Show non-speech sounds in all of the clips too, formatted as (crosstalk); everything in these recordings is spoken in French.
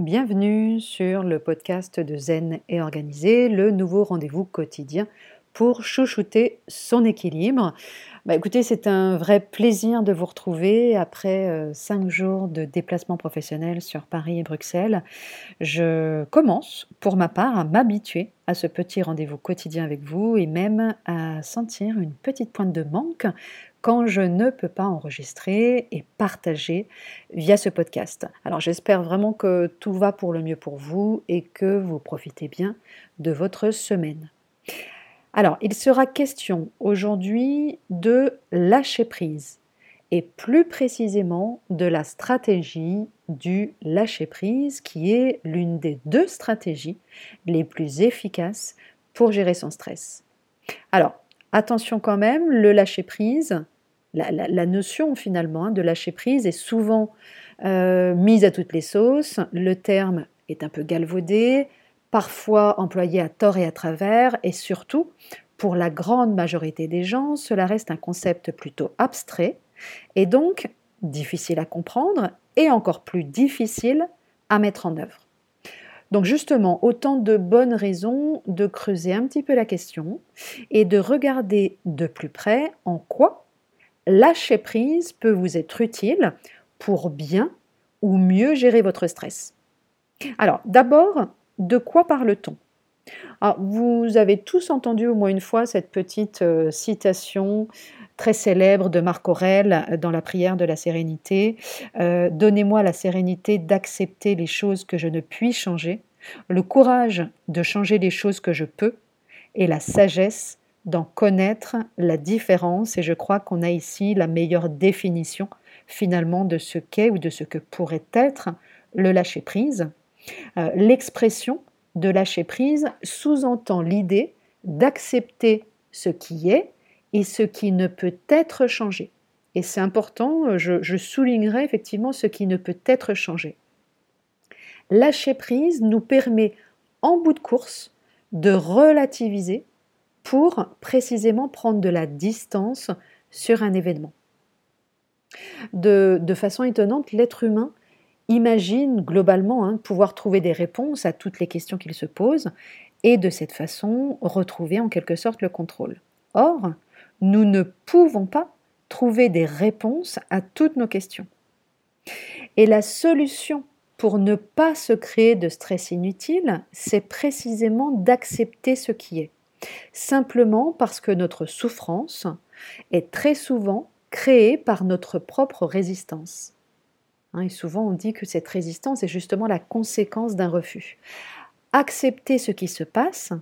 Bienvenue sur le podcast de Zen et Organisé, le nouveau rendez-vous quotidien pour chouchouter son équilibre. Bah, écoutez, c'est un vrai plaisir de vous retrouver après euh, cinq jours de déplacement professionnel sur Paris et Bruxelles. Je commence, pour ma part, à m'habituer à ce petit rendez-vous quotidien avec vous et même à sentir une petite pointe de manque quand je ne peux pas enregistrer et partager via ce podcast. Alors j'espère vraiment que tout va pour le mieux pour vous et que vous profitez bien de votre semaine. Alors il sera question aujourd'hui de lâcher prise et plus précisément de la stratégie du lâcher prise qui est l'une des deux stratégies les plus efficaces pour gérer son stress. Alors Attention quand même, le lâcher prise, la, notion finalement hein, de lâcher prise est souvent euh, mise à toutes les sauces. Le terme est un peu galvaudé, parfois employé à tort et à travers, et surtout, pour la grande majorité des gens, cela reste un concept plutôt abstrait, et donc difficile à comprendre, et encore plus difficile à mettre en œuvre. Donc justement, autant de bonnes raisons de creuser un petit peu la question et de regarder de plus près en quoi lâcher prise peut vous être utile pour bien ou mieux gérer votre stress. Alors d'abord, de quoi parle-t-on? Ah, Vous avez tous entendu au moins une fois cette petite euh, citation très célèbre de Marc Aurèle euh, dans la prière de la sérénité. Euh, donnez-moi la sérénité d'accepter les choses que je ne puis changer, le courage de changer les choses que je peux, et la sagesse d'en connaître la différence. Et je crois qu'on a ici la meilleure définition finalement de ce qu'est ou de ce que pourrait être le lâcher-prise. Euh, l'expression de lâcher-prise sous-entend l'idée d'accepter ce qui est et ce qui ne peut être changé. Et c'est important, je, je, soulignerai effectivement ce qui ne peut être changé. Lâcher prise nous permet en bout de course de relativiser pour précisément prendre de la distance sur un événement. De, façon étonnante, l'être humain imagine globalement hein, pouvoir trouver des réponses à toutes les questions qu'il se pose et de cette façon retrouver en quelque sorte le contrôle. Or, nous ne pouvons pas trouver des réponses à toutes nos questions. Et la solution pour ne pas se créer de stress inutile, c'est précisément d'accepter ce qui est. Simplement parce que notre souffrance est très souvent créée par notre propre résistance. Hein, et souvent on dit que cette résistance est justement la conséquence d'un refus. Accepter ce qui se passe,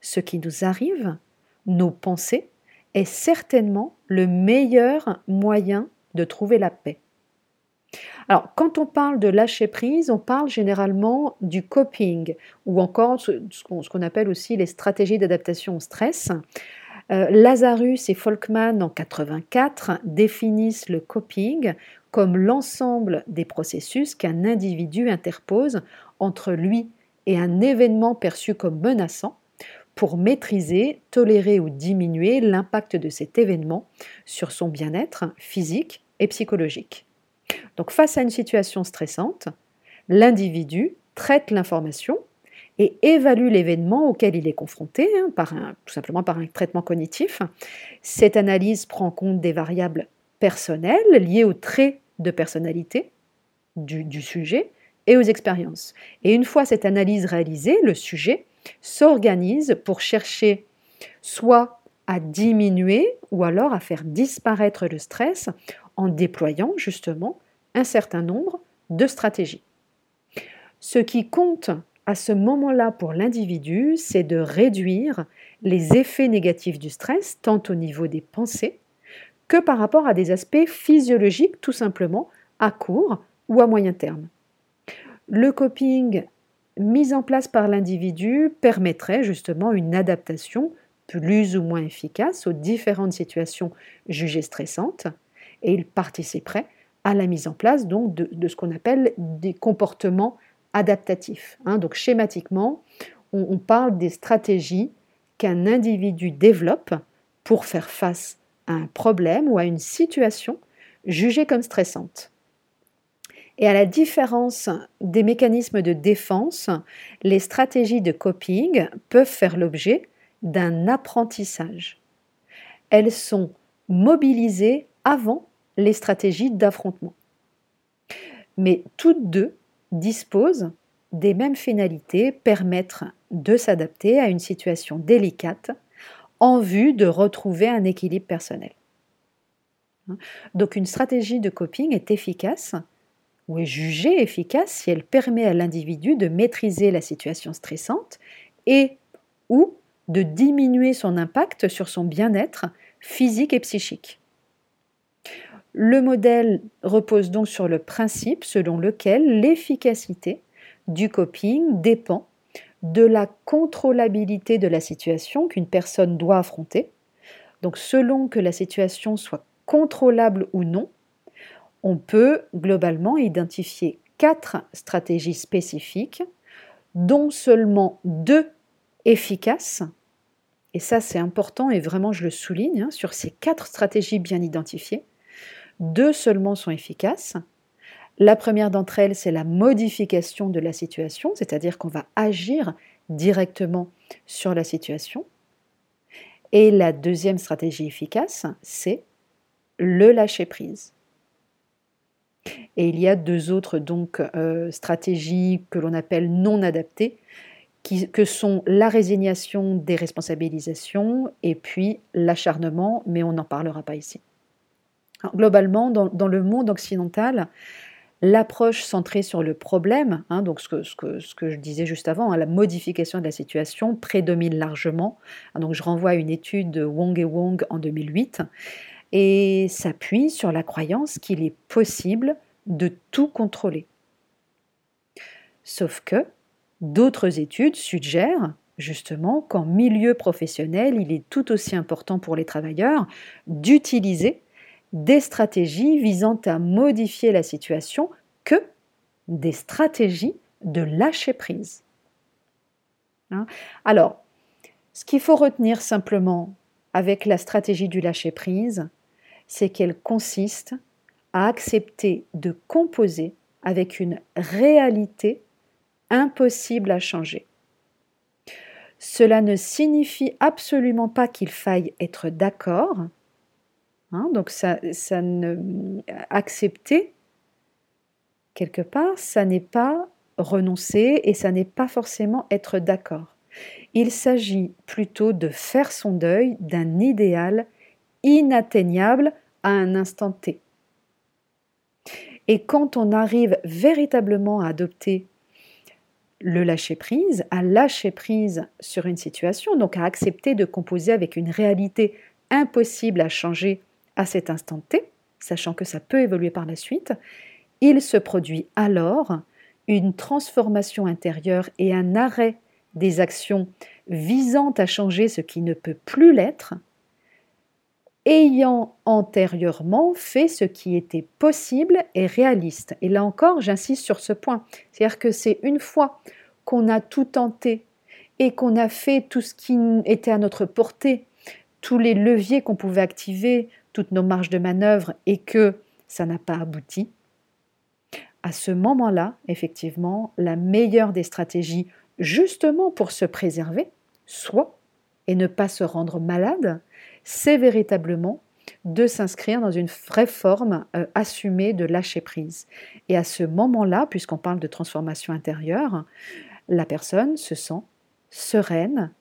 ce qui nous arrive, nos pensées, est certainement le meilleur moyen de trouver la paix. Alors, quand on parle de lâcher prise, on parle généralement du coping ou encore ce, qu'on appelle aussi les stratégies d'adaptation au stress. Euh, Lazarus et Folkman en 84 définissent le coping comme l'ensemble des processus qu'un individu interpose entre lui et un événement perçu comme menaçant pour maîtriser, tolérer ou diminuer l'impact de cet événement sur son bien-être physique et psychologique. Donc face à une situation stressante, l'individu traite l'information et évalue l'événement auquel il est confronté, hein, par tout simplement par un traitement cognitif. Cette analyse prend en compte des variables personnelles liées aux traits de personnalité du, du sujet et aux expériences. Et une fois cette analyse réalisée, le sujet s'organise pour chercher soit à diminuer ou alors à faire disparaître le stress en déployant justement un certain nombre de stratégies. Ce qui compte à ce moment-là pour l'individu, c'est de réduire les effets négatifs du stress, tant au niveau des pensées que par rapport à des aspects physiologiques tout simplement à court ou à moyen terme. Le coping mis en place par l'individu permettrait justement une adaptation plus ou moins efficace aux différentes situations jugées stressantes et il participerait à la mise en place donc de, ce qu'on appelle des comportements adaptatifs. Hein. Donc schématiquement, on, parle des stratégies qu'un individu développe pour faire face à un problème ou à une situation jugée comme stressante. Et à la différence des mécanismes de défense, les stratégies de coping peuvent faire l'objet d'un apprentissage. Elles sont mobilisées avant les stratégies d'affrontement. Mais toutes deux disposent des mêmes finalités, permettre de s'adapter à une situation délicate en vue de retrouver un équilibre personnel. Donc une stratégie de coping est efficace ou est jugée efficace si elle permet à l'individu de maîtriser la situation stressante et ou de diminuer son impact sur son bien-être physique et psychique. Le modèle repose donc sur le principe selon lequel l'efficacité du coping dépend de la contrôlabilité de la situation qu'une personne doit affronter. Donc selon que la situation soit contrôlable ou non, on peut globalement identifier quatre stratégies spécifiques, dont seulement deux efficaces. Et ça, c'est important et vraiment, je le souligne, hein, sur ces quatre stratégies bien identifiées, deux seulement sont efficaces. La première d'entre elles, c'est la modification de la situation, c'est-à-dire qu'on va agir directement sur la situation. Et la deuxième stratégie efficace, c'est le lâcher-prise. Et il y a deux autres donc euh, stratégies que l'on appelle non adaptées, qui, que sont la résignation des responsabilisations et puis l'acharnement, mais on n'en parlera pas ici. globalement, dans, le monde occidental, l'approche centrée sur le problème, hein, donc ce que, ce, que, ce que, je disais juste avant, hein, la modification de la situation prédomine largement. donc je renvoie à une étude de Wong et Wong en 2008 et s'appuie sur la croyance qu'il est possible de tout contrôler. Sauf que d'autres études suggèrent justement qu'en milieu professionnel, il est tout aussi important pour les travailleurs d'utiliser des stratégies visant à modifier la situation que des stratégies de lâcher prise. Hein? Alors, ce qu'il faut retenir simplement avec la stratégie du lâcher prise, c'est qu'elle consiste à accepter de composer avec une réalité impossible à changer. Cela ne signifie absolument pas qu'il faille être d'accord, Hein, donc ça, ça ne accepter quelque part, ça n'est pas renoncer et ça n'est pas forcément être d'accord. Il s'agit plutôt de faire son deuil d'un idéal inatteignable à un instant T. Et quand on arrive véritablement à adopter le lâcher-prise, à lâcher prise sur une situation, donc à accepter de composer avec une réalité impossible à changer à cet instant T, sachant que ça peut évoluer par la suite, il se produit alors une transformation intérieure et un arrêt des actions visant à changer ce qui ne peut plus l'être, ayant antérieurement fait ce qui était possible et réaliste. Et là encore, j'insiste sur ce point. C'est-à-dire que c'est une fois qu'on a tout tenté et qu'on a fait tout ce qui était à notre portée, tous les leviers qu'on pouvait activer toutes nos marges de manœuvre et que ça n'a pas abouti, à ce moment-là, effectivement, la meilleure des stratégies, justement pour se préserver, soit, et ne pas se rendre malade, c'est véritablement de s'inscrire dans une vraie forme euh, assumée de lâcher prise. Et à ce moment-là, puisqu'on parle de transformation intérieure, la personne se sent sereine,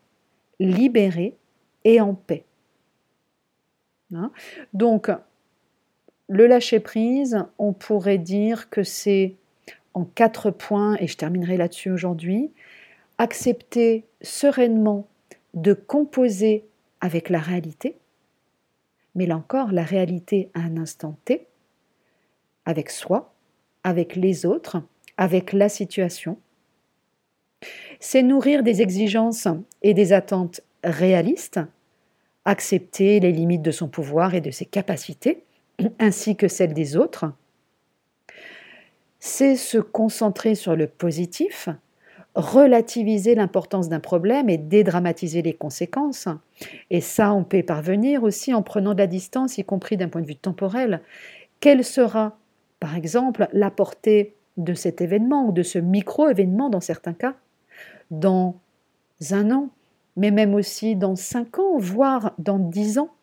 libérée et en paix. Hein? Donc, le lâcher-prise, on pourrait dire que c'est en quatre points, et je terminerai là-dessus aujourd'hui, accepter sereinement de composer avec la réalité, mais là encore, la réalité à un instant T, avec soi, avec les autres, avec la situation. C'est nourrir des exigences et des attentes réalistes, accepter les limites de son pouvoir et de ses capacités, (clears throat) ainsi que celles des autres. C'est se concentrer sur le positif, relativiser l'importance d'un problème et dédramatiser les conséquences. Et ça, on peut parvenir aussi en prenant de la distance, y compris d'un point de vue temporel. Quelle sera par exemple, la portée de cet événement ou de ce micro-événement dans certains cas, dans un an, mais même aussi dans cinq ans, voire dans dix ans?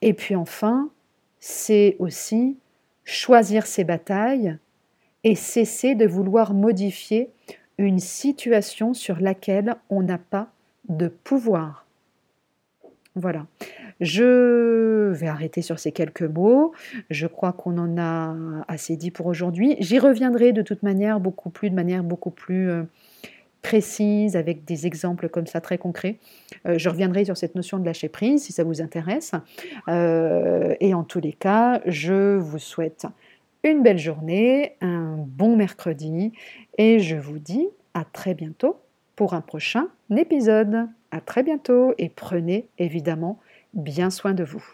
Et puis enfin, c'est aussi choisir ses batailles et cesser de vouloir modifier une situation sur laquelle on n'a pas de pouvoir. Voilà. Je vais arrêter sur ces quelques mots. Je crois qu'on en a assez dit pour aujourd'hui. J'y reviendrai de toute manière beaucoup plus, de manière beaucoup plus euh, précise, avec des exemples comme ça très concrets. Euh, je reviendrai sur cette notion de lâcher prise si ça vous intéresse. Euh, et en tous les cas, je vous souhaite une belle journée, un bon mercredi et je vous dis à très bientôt pour un prochain épisode. À très bientôt et prenez évidemment bien soin de vous.